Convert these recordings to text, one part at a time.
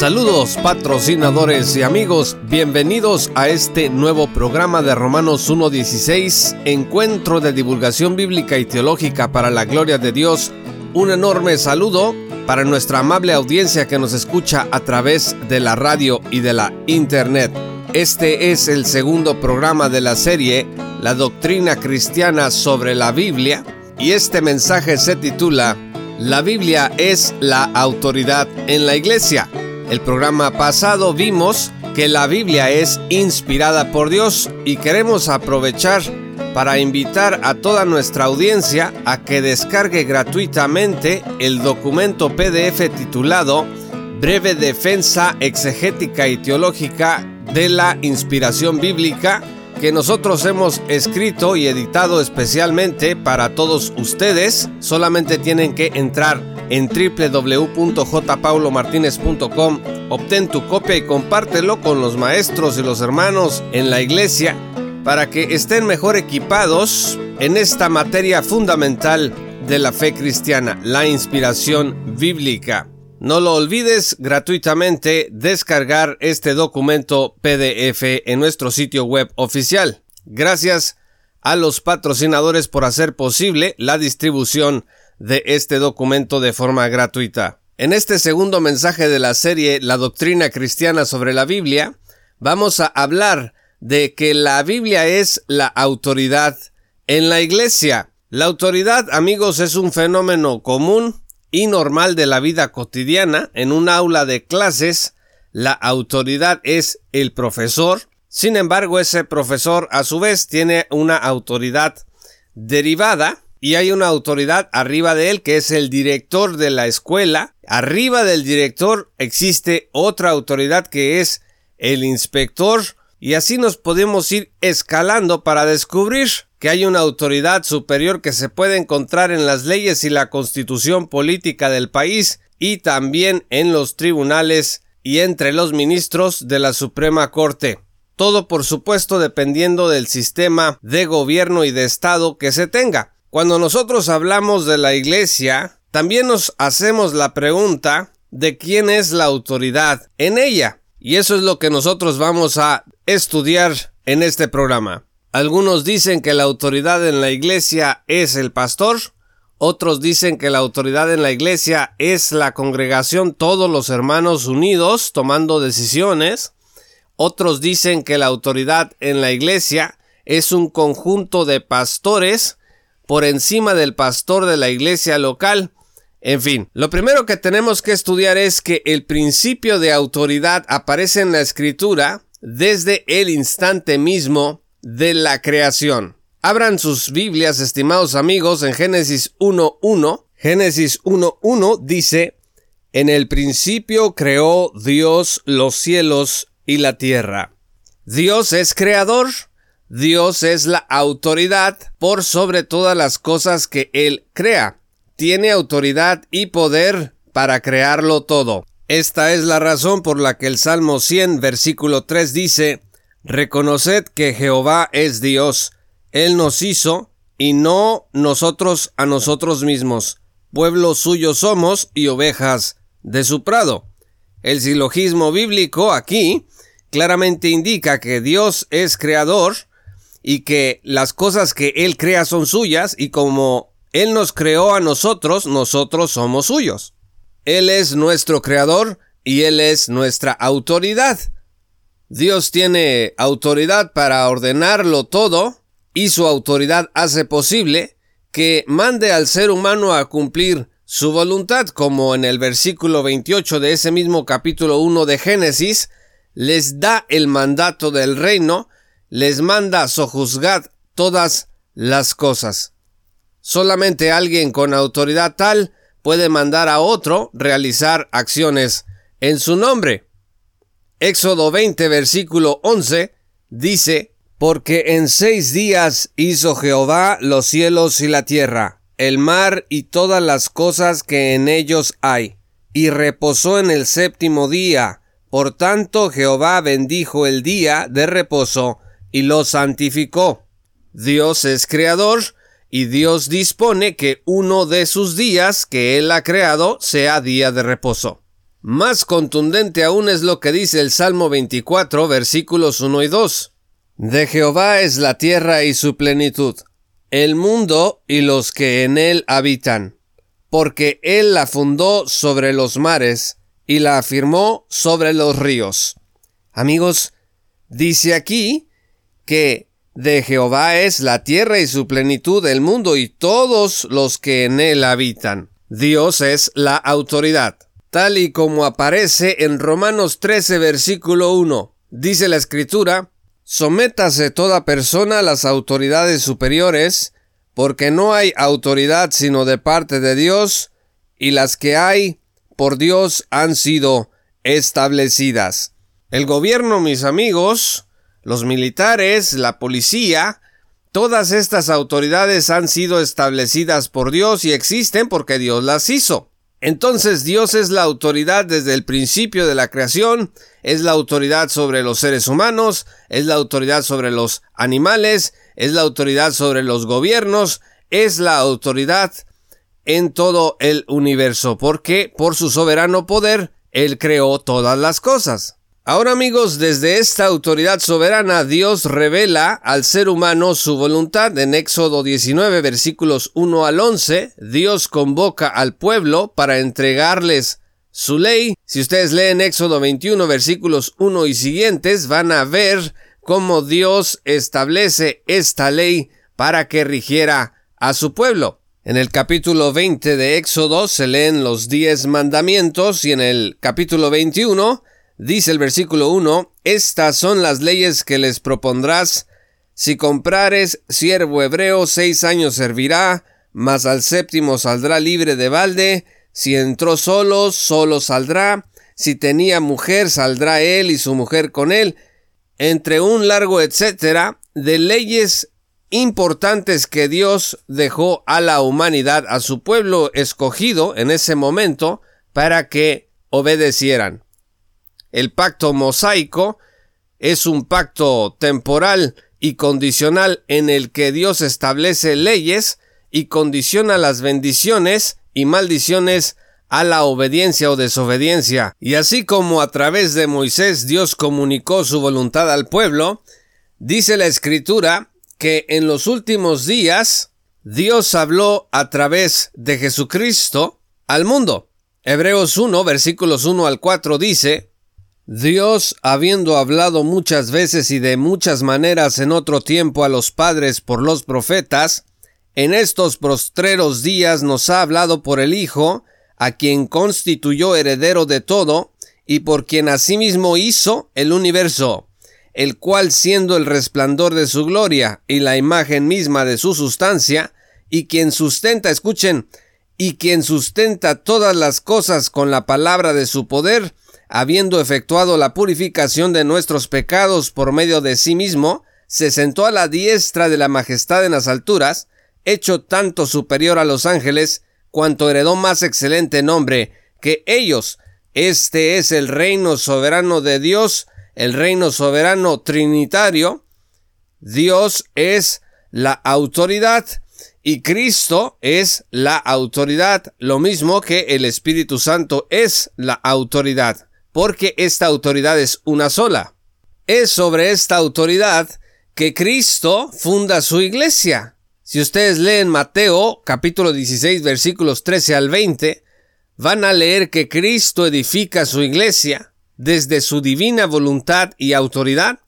Saludos patrocinadores y amigos, bienvenidos a este nuevo programa de Romanos 1.16, encuentro de divulgación bíblica y teológica para la gloria de Dios. Un enorme saludo para nuestra amable audiencia que nos escucha a través de la radio y de la internet. Este es el segundo programa de la serie La doctrina cristiana sobre la Biblia y este mensaje se titula La Biblia es la autoridad en la iglesia. El programa pasado vimos que la Biblia es inspirada por Dios y queremos aprovechar para invitar a toda nuestra audiencia a que descargue gratuitamente el documento PDF titulado Breve Defensa Exegética y Teológica de la Inspiración Bíblica que nosotros hemos escrito y editado especialmente para todos ustedes. Solamente tienen que entrar en www.jpaulomartinez.com. Obtén tu copia y compártelo con los maestros y los hermanos en la iglesia para que estén mejor equipados en esta materia fundamental de la fe cristiana, la inspiración bíblica. No lo olvides gratuitamente descargar este documento PDF en nuestro sitio web oficial. Gracias a los patrocinadores por hacer posible la distribución de este documento de forma gratuita. En este segundo mensaje de la serie La doctrina cristiana sobre la Biblia, vamos a hablar de que la Biblia es la autoridad en la iglesia. La autoridad, amigos, es un fenómeno común y normal de la vida cotidiana. En un aula de clases, la autoridad es el profesor. Sin embargo, ese profesor a su vez tiene una autoridad derivada y hay una autoridad arriba de él que es el director de la escuela. Arriba del director existe otra autoridad que es el inspector y así nos podemos ir escalando para descubrir que hay una autoridad superior que se puede encontrar en las leyes y la constitución política del país y también en los tribunales y entre los ministros de la Suprema Corte. Todo por supuesto dependiendo del sistema de gobierno y de Estado que se tenga. Cuando nosotros hablamos de la iglesia, también nos hacemos la pregunta de quién es la autoridad en ella. Y eso es lo que nosotros vamos a estudiar en este programa. Algunos dicen que la autoridad en la iglesia es el pastor, otros dicen que la autoridad en la iglesia es la congregación, todos los hermanos unidos tomando decisiones, otros dicen que la autoridad en la iglesia es un conjunto de pastores por encima del pastor de la iglesia local. En fin, lo primero que tenemos que estudiar es que el principio de autoridad aparece en la escritura desde el instante mismo de la creación. Abran sus Biblias, estimados amigos, en Génesis 1.1. Génesis 1.1 dice, En el principio creó Dios los cielos y la tierra. Dios es creador, Dios es la autoridad por sobre todas las cosas que Él crea. Tiene autoridad y poder para crearlo todo. Esta es la razón por la que el Salmo 100, versículo 3 dice, Reconoced que Jehová es Dios, Él nos hizo, y no nosotros a nosotros mismos. Pueblo suyo somos y ovejas de su prado. El silogismo bíblico aquí claramente indica que Dios es creador, y que las cosas que Él crea son suyas y como Él nos creó a nosotros, nosotros somos suyos. Él es nuestro creador y Él es nuestra autoridad. Dios tiene autoridad para ordenarlo todo y su autoridad hace posible que mande al ser humano a cumplir su voluntad, como en el versículo 28 de ese mismo capítulo 1 de Génesis, les da el mandato del reino les manda sojuzgad todas las cosas. Solamente alguien con autoridad tal puede mandar a otro realizar acciones en su nombre. Éxodo 20 versículo 11 dice, Porque en seis días hizo Jehová los cielos y la tierra, el mar y todas las cosas que en ellos hay, y reposó en el séptimo día. Por tanto Jehová bendijo el día de reposo y lo santificó. Dios es creador, y Dios dispone que uno de sus días que Él ha creado sea día de reposo. Más contundente aún es lo que dice el Salmo 24, versículos 1 y 2. De Jehová es la tierra y su plenitud, el mundo y los que en él habitan, porque él la fundó sobre los mares y la afirmó sobre los ríos. Amigos, dice aquí que de Jehová es la tierra y su plenitud, el mundo y todos los que en él habitan. Dios es la autoridad. Tal y como aparece en Romanos 13, versículo 1, dice la escritura, Sométase toda persona a las autoridades superiores, porque no hay autoridad sino de parte de Dios, y las que hay por Dios han sido establecidas. El gobierno, mis amigos, los militares, la policía, todas estas autoridades han sido establecidas por Dios y existen porque Dios las hizo. Entonces Dios es la autoridad desde el principio de la creación, es la autoridad sobre los seres humanos, es la autoridad sobre los animales, es la autoridad sobre los gobiernos, es la autoridad en todo el universo, porque por su soberano poder Él creó todas las cosas. Ahora amigos, desde esta autoridad soberana Dios revela al ser humano su voluntad. En Éxodo 19 versículos 1 al 11, Dios convoca al pueblo para entregarles su ley. Si ustedes leen Éxodo 21 versículos 1 y siguientes, van a ver cómo Dios establece esta ley para que rigiera a su pueblo. En el capítulo 20 de Éxodo se leen los diez mandamientos y en el capítulo 21 Dice el versículo 1, Estas son las leyes que les propondrás. Si comprares siervo hebreo, seis años servirá, mas al séptimo saldrá libre de balde. Si entró solo, solo saldrá. Si tenía mujer, saldrá él y su mujer con él. Entre un largo etcétera de leyes importantes que Dios dejó a la humanidad, a su pueblo escogido en ese momento, para que obedecieran. El pacto mosaico es un pacto temporal y condicional en el que Dios establece leyes y condiciona las bendiciones y maldiciones a la obediencia o desobediencia. Y así como a través de Moisés Dios comunicó su voluntad al pueblo, dice la escritura que en los últimos días Dios habló a través de Jesucristo al mundo. Hebreos 1 versículos 1 al 4 dice, Dios, habiendo hablado muchas veces y de muchas maneras en otro tiempo a los padres por los profetas, en estos prostreros días nos ha hablado por el Hijo, a quien constituyó heredero de todo, y por quien asimismo hizo el universo, el cual siendo el resplandor de su gloria y la imagen misma de su sustancia, y quien sustenta, escuchen, y quien sustenta todas las cosas con la palabra de su poder, habiendo efectuado la purificación de nuestros pecados por medio de sí mismo, se sentó a la diestra de la majestad en las alturas, hecho tanto superior a los ángeles, cuanto heredó más excelente nombre que ellos. Este es el reino soberano de Dios, el reino soberano trinitario. Dios es la autoridad y Cristo es la autoridad, lo mismo que el Espíritu Santo es la autoridad porque esta autoridad es una sola. Es sobre esta autoridad que Cristo funda su iglesia. Si ustedes leen Mateo capítulo 16 versículos 13 al 20, van a leer que Cristo edifica su iglesia desde su divina voluntad y autoridad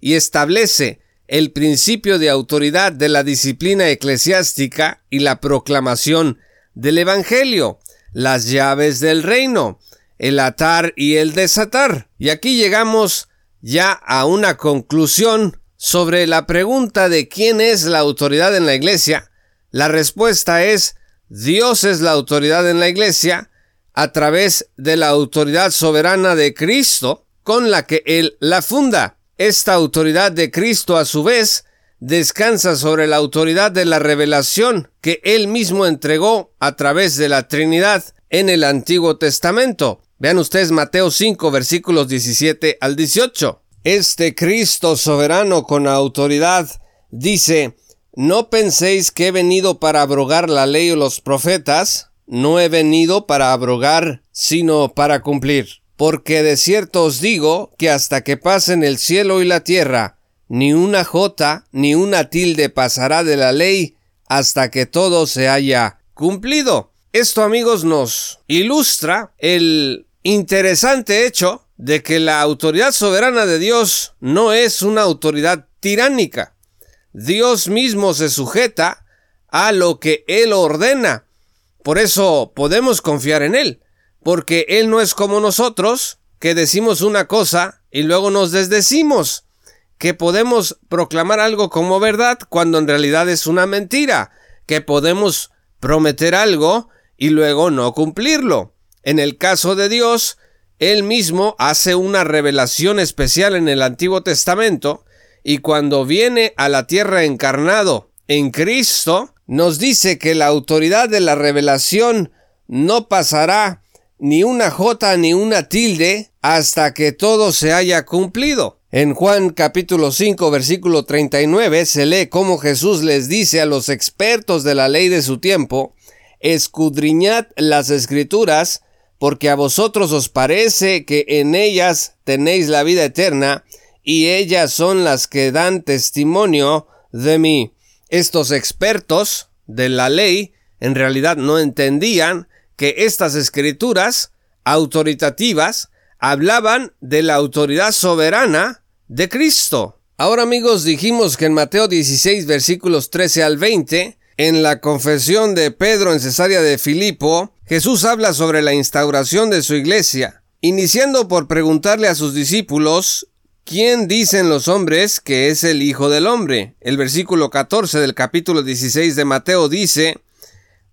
y establece el principio de autoridad de la disciplina eclesiástica y la proclamación del Evangelio, las llaves del reino, el atar y el desatar. Y aquí llegamos ya a una conclusión sobre la pregunta de quién es la autoridad en la iglesia. La respuesta es Dios es la autoridad en la iglesia a través de la autoridad soberana de Cristo con la que Él la funda. Esta autoridad de Cristo a su vez descansa sobre la autoridad de la revelación que él mismo entregó a través de la Trinidad en el Antiguo Testamento. Vean ustedes Mateo 5 versículos 17 al 18. Este Cristo soberano con autoridad dice, no penséis que he venido para abrogar la ley o los profetas, no he venido para abrogar, sino para cumplir. Porque de cierto os digo que hasta que pasen el cielo y la tierra, ni una jota ni una tilde pasará de la ley hasta que todo se haya cumplido. Esto amigos nos ilustra el interesante hecho de que la autoridad soberana de Dios no es una autoridad tiránica. Dios mismo se sujeta a lo que Él ordena. Por eso podemos confiar en Él, porque Él no es como nosotros, que decimos una cosa y luego nos desdecimos, que podemos proclamar algo como verdad cuando en realidad es una mentira, que podemos prometer algo y luego no cumplirlo. En el caso de Dios, Él mismo hace una revelación especial en el Antiguo Testamento, y cuando viene a la tierra encarnado en Cristo, nos dice que la autoridad de la revelación no pasará ni una jota ni una tilde hasta que todo se haya cumplido. En Juan capítulo 5 versículo 39 se lee cómo Jesús les dice a los expertos de la ley de su tiempo, escudriñad las escrituras, porque a vosotros os parece que en ellas tenéis la vida eterna, y ellas son las que dan testimonio de mí. Estos expertos de la ley en realidad no entendían que estas escrituras autoritativas hablaban de la autoridad soberana de Cristo. Ahora amigos dijimos que en Mateo 16 versículos 13 al 20, en la confesión de Pedro en Cesarea de Filipo, Jesús habla sobre la instauración de su iglesia, iniciando por preguntarle a sus discípulos ¿Quién dicen los hombres que es el Hijo del Hombre? El versículo 14 del capítulo 16 de Mateo dice,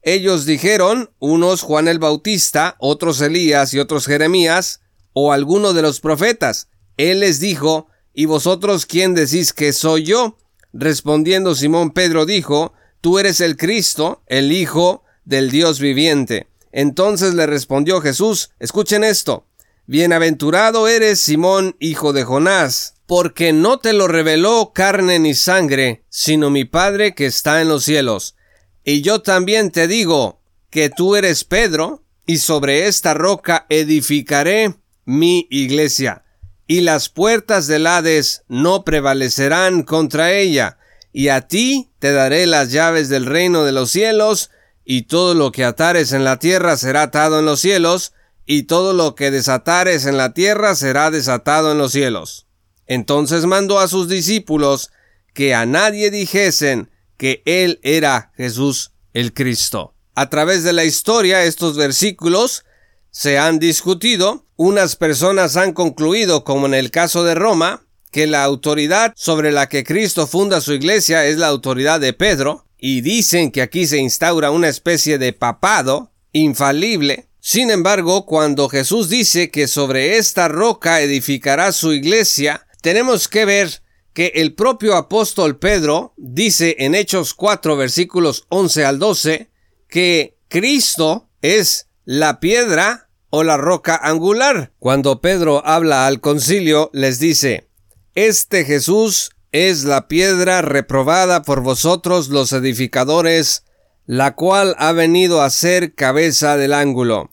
Ellos dijeron, unos Juan el Bautista, otros Elías y otros Jeremías, o alguno de los profetas. Él les dijo, ¿y vosotros quién decís que soy yo? Respondiendo Simón Pedro dijo, Tú eres el Cristo, el Hijo del Dios viviente. Entonces le respondió Jesús, escuchen esto, Bienaventurado eres Simón, hijo de Jonás, porque no te lo reveló carne ni sangre, sino mi Padre que está en los cielos. Y yo también te digo que tú eres Pedro, y sobre esta roca edificaré mi iglesia, y las puertas del Hades no prevalecerán contra ella, y a ti te daré las llaves del reino de los cielos, y todo lo que atares en la tierra será atado en los cielos, y todo lo que desatares en la tierra será desatado en los cielos. Entonces mandó a sus discípulos que a nadie dijesen que él era Jesús el Cristo. A través de la historia estos versículos se han discutido, unas personas han concluido, como en el caso de Roma, que la autoridad sobre la que Cristo funda su iglesia es la autoridad de Pedro, y dicen que aquí se instaura una especie de papado infalible, sin embargo, cuando Jesús dice que sobre esta roca edificará su iglesia, tenemos que ver que el propio apóstol Pedro dice en Hechos 4 versículos 11 al 12 que Cristo es la piedra o la roca angular. Cuando Pedro habla al concilio les dice, Este Jesús es la piedra reprobada por vosotros los edificadores, la cual ha venido a ser cabeza del ángulo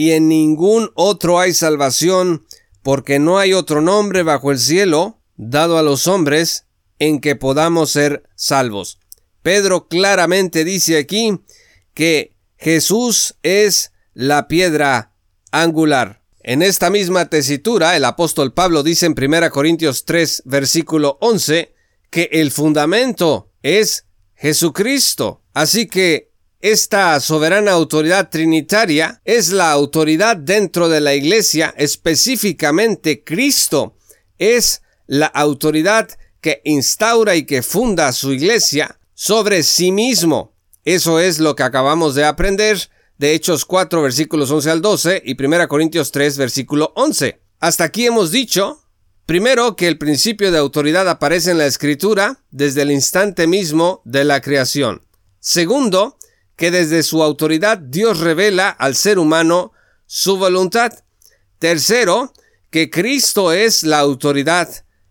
y en ningún otro hay salvación, porque no hay otro nombre bajo el cielo dado a los hombres en que podamos ser salvos. Pedro claramente dice aquí que Jesús es la piedra angular. En esta misma tesitura, el apóstol Pablo dice en 1 Corintios 3, versículo 11, que el fundamento es Jesucristo. Así que esta soberana autoridad trinitaria es la autoridad dentro de la iglesia, específicamente Cristo es la autoridad que instaura y que funda su iglesia sobre sí mismo. Eso es lo que acabamos de aprender de Hechos 4 versículos 11 al 12 y 1 Corintios 3 versículo 11. Hasta aquí hemos dicho Primero, que el principio de autoridad aparece en la escritura desde el instante mismo de la creación. Segundo, que desde su autoridad Dios revela al ser humano su voluntad. Tercero, que Cristo es la autoridad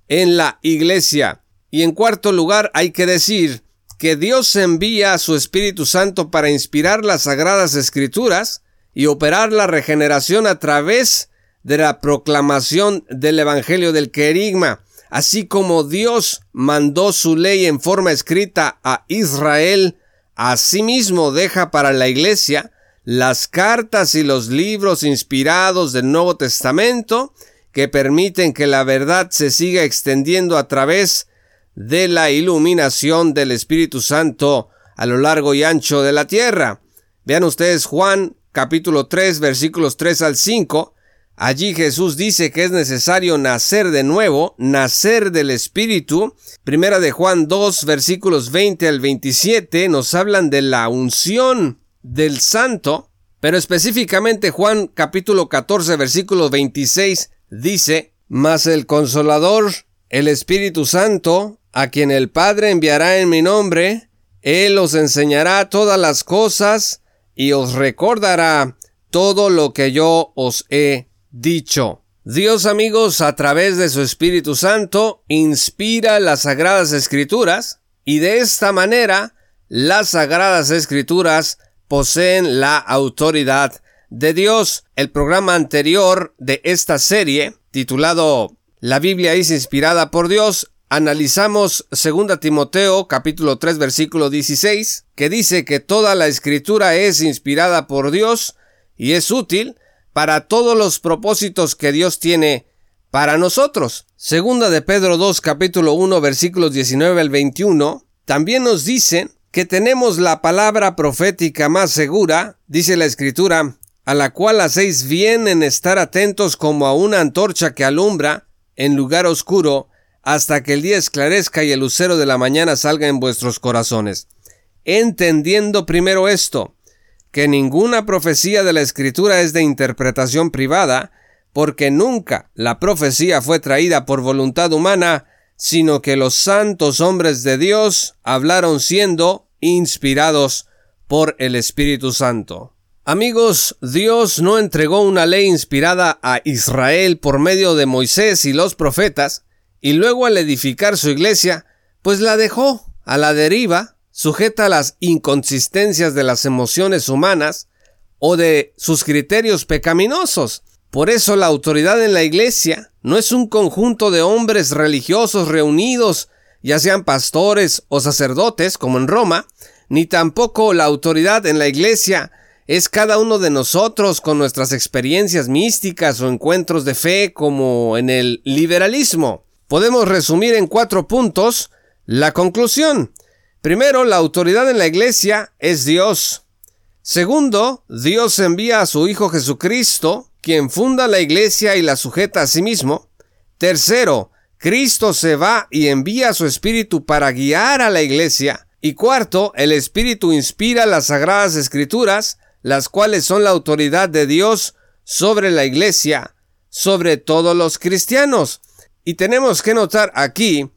en la iglesia. Y en cuarto lugar, hay que decir que Dios envía a su Espíritu Santo para inspirar las sagradas escrituras y operar la regeneración a través de la proclamación del Evangelio del Querigma, así como Dios mandó su ley en forma escrita a Israel, asimismo deja para la Iglesia las cartas y los libros inspirados del Nuevo Testamento que permiten que la verdad se siga extendiendo a través de la iluminación del Espíritu Santo a lo largo y ancho de la tierra. Vean ustedes Juan capítulo 3 versículos 3 al 5. Allí Jesús dice que es necesario nacer de nuevo, nacer del Espíritu. Primera de Juan 2 versículos 20 al 27 nos hablan de la unción del Santo, pero específicamente Juan capítulo 14 versículo 26 dice, Mas el Consolador, el Espíritu Santo, a quien el Padre enviará en mi nombre, Él os enseñará todas las cosas y os recordará todo lo que yo os he dicho. Dios amigos, a través de su Espíritu Santo, inspira las Sagradas Escrituras y de esta manera las Sagradas Escrituras poseen la autoridad de Dios. El programa anterior de esta serie, titulado La Biblia es inspirada por Dios, analizamos 2 Timoteo capítulo 3 versículo 16, que dice que toda la escritura es inspirada por Dios y es útil para todos los propósitos que Dios tiene para nosotros. Segunda de Pedro 2 capítulo 1 versículos 19 al 21 también nos dicen que tenemos la palabra profética más segura, dice la escritura, a la cual hacéis bien en estar atentos como a una antorcha que alumbra en lugar oscuro hasta que el día esclarezca y el lucero de la mañana salga en vuestros corazones. Entendiendo primero esto, que ninguna profecía de la Escritura es de interpretación privada, porque nunca la profecía fue traída por voluntad humana, sino que los santos hombres de Dios hablaron siendo inspirados por el Espíritu Santo. Amigos, Dios no entregó una ley inspirada a Israel por medio de Moisés y los profetas, y luego al edificar su iglesia, pues la dejó a la deriva sujeta a las inconsistencias de las emociones humanas o de sus criterios pecaminosos. Por eso la autoridad en la iglesia no es un conjunto de hombres religiosos reunidos, ya sean pastores o sacerdotes, como en Roma, ni tampoco la autoridad en la iglesia es cada uno de nosotros con nuestras experiencias místicas o encuentros de fe como en el liberalismo. Podemos resumir en cuatro puntos la conclusión. Primero, la autoridad en la iglesia es Dios. Segundo, Dios envía a su Hijo Jesucristo, quien funda la iglesia y la sujeta a sí mismo. Tercero, Cristo se va y envía a su Espíritu para guiar a la iglesia. Y cuarto, el Espíritu inspira las sagradas escrituras, las cuales son la autoridad de Dios sobre la iglesia, sobre todos los cristianos. Y tenemos que notar aquí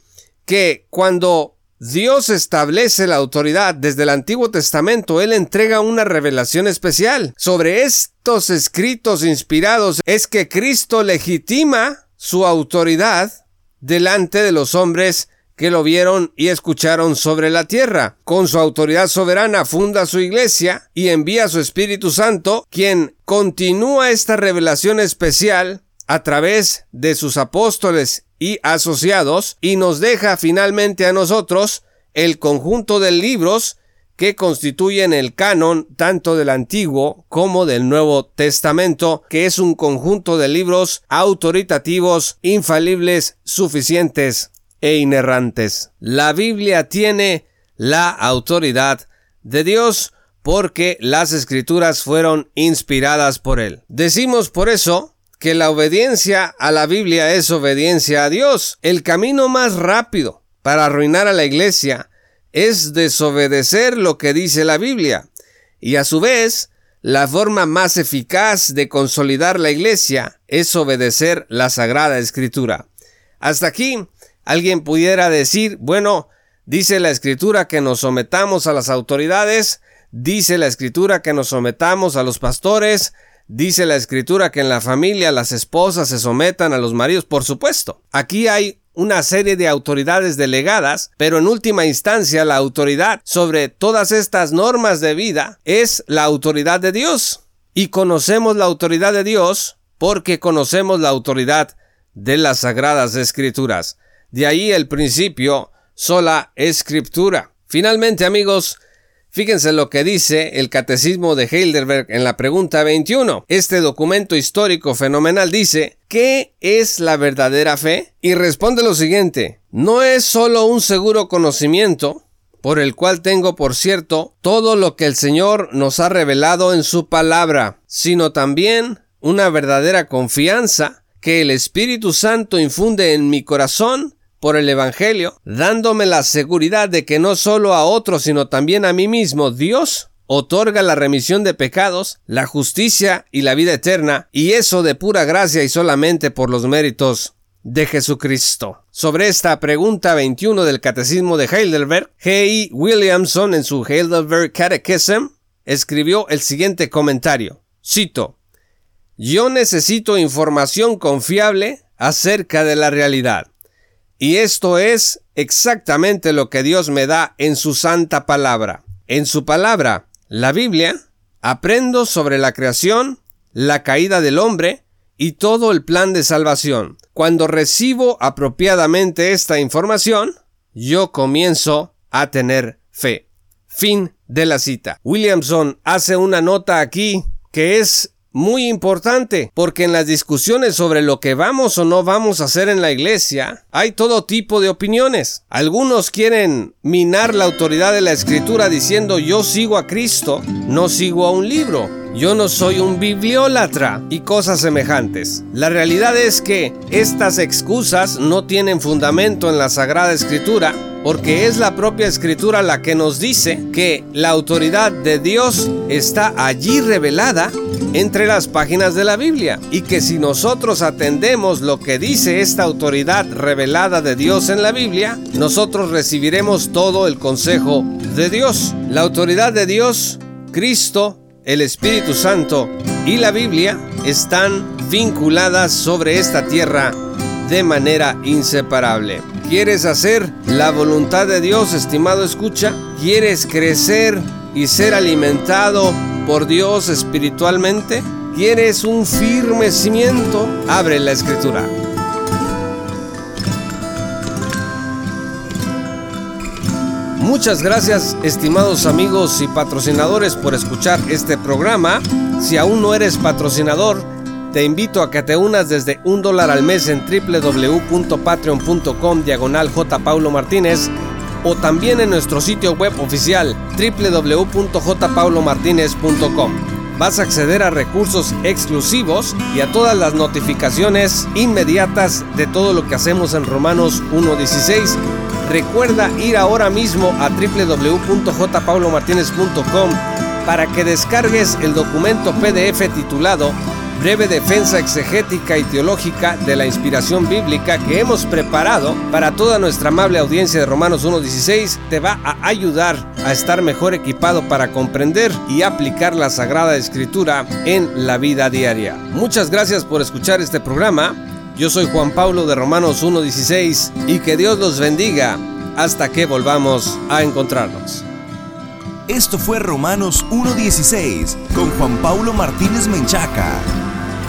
que cuando Dios establece la autoridad desde el Antiguo Testamento. Él entrega una revelación especial. Sobre estos escritos inspirados es que Cristo legitima su autoridad delante de los hombres que lo vieron y escucharon sobre la tierra. Con su autoridad soberana funda su iglesia y envía a su Espíritu Santo, quien continúa esta revelación especial a través de sus apóstoles y asociados y nos deja finalmente a nosotros el conjunto de libros que constituyen el canon tanto del Antiguo como del Nuevo Testamento, que es un conjunto de libros autoritativos, infalibles, suficientes e inerrantes. La Biblia tiene la autoridad de Dios porque las escrituras fueron inspiradas por él. Decimos por eso que la obediencia a la Biblia es obediencia a Dios. El camino más rápido para arruinar a la iglesia es desobedecer lo que dice la Biblia. Y a su vez, la forma más eficaz de consolidar la iglesia es obedecer la Sagrada Escritura. Hasta aquí, alguien pudiera decir, bueno, dice la escritura que nos sometamos a las autoridades, dice la escritura que nos sometamos a los pastores, dice la escritura que en la familia las esposas se sometan a los maridos, por supuesto. Aquí hay una serie de autoridades delegadas, pero en última instancia la autoridad sobre todas estas normas de vida es la autoridad de Dios. Y conocemos la autoridad de Dios porque conocemos la autoridad de las sagradas escrituras. De ahí el principio sola escritura. Finalmente, amigos, Fíjense lo que dice el Catecismo de Heidelberg en la pregunta 21. Este documento histórico fenomenal dice, ¿qué es la verdadera fe? Y responde lo siguiente, no es solo un seguro conocimiento, por el cual tengo por cierto todo lo que el Señor nos ha revelado en su palabra, sino también una verdadera confianza que el Espíritu Santo infunde en mi corazón por el Evangelio, dándome la seguridad de que no solo a otros, sino también a mí mismo, Dios otorga la remisión de pecados, la justicia y la vida eterna, y eso de pura gracia y solamente por los méritos de Jesucristo. Sobre esta pregunta 21 del Catecismo de Heidelberg, G. Williamson en su Heidelberg Catechism escribió el siguiente comentario. Cito, Yo necesito información confiable acerca de la realidad. Y esto es exactamente lo que Dios me da en su santa palabra. En su palabra, la Biblia, aprendo sobre la creación, la caída del hombre y todo el plan de salvación. Cuando recibo apropiadamente esta información, yo comienzo a tener fe. Fin de la cita. Williamson hace una nota aquí que es muy importante, porque en las discusiones sobre lo que vamos o no vamos a hacer en la iglesia, hay todo tipo de opiniones. Algunos quieren minar la autoridad de la escritura diciendo yo sigo a Cristo, no sigo a un libro. Yo no soy un bibliólatra y cosas semejantes. La realidad es que estas excusas no tienen fundamento en la Sagrada Escritura porque es la propia escritura la que nos dice que la autoridad de Dios está allí revelada entre las páginas de la Biblia y que si nosotros atendemos lo que dice esta autoridad revelada de Dios en la Biblia, nosotros recibiremos todo el consejo de Dios. La autoridad de Dios, Cristo, el Espíritu Santo y la Biblia están vinculadas sobre esta tierra de manera inseparable. ¿Quieres hacer la voluntad de Dios, estimado escucha? ¿Quieres crecer y ser alimentado por Dios espiritualmente? ¿Quieres un firme cimiento? Abre la escritura. Muchas gracias estimados amigos y patrocinadores por escuchar este programa. Si aún no eres patrocinador, te invito a que te unas desde un dólar al mes en www.patreon.com diagonal Martínez o también en nuestro sitio web oficial www.jpaulomartinez.com. Vas a acceder a recursos exclusivos y a todas las notificaciones inmediatas de todo lo que hacemos en Romanos 1.16. Recuerda ir ahora mismo a www.jpaulomartinez.com para que descargues el documento PDF titulado breve defensa exegética y teológica de la inspiración bíblica que hemos preparado para toda nuestra amable audiencia de Romanos 1.16 te va a ayudar a estar mejor equipado para comprender y aplicar la Sagrada Escritura en la vida diaria. Muchas gracias por escuchar este programa. Yo soy Juan Pablo de Romanos 1.16 y que Dios los bendiga hasta que volvamos a encontrarnos. Esto fue Romanos 1.16 con Juan Pablo Martínez Menchaca.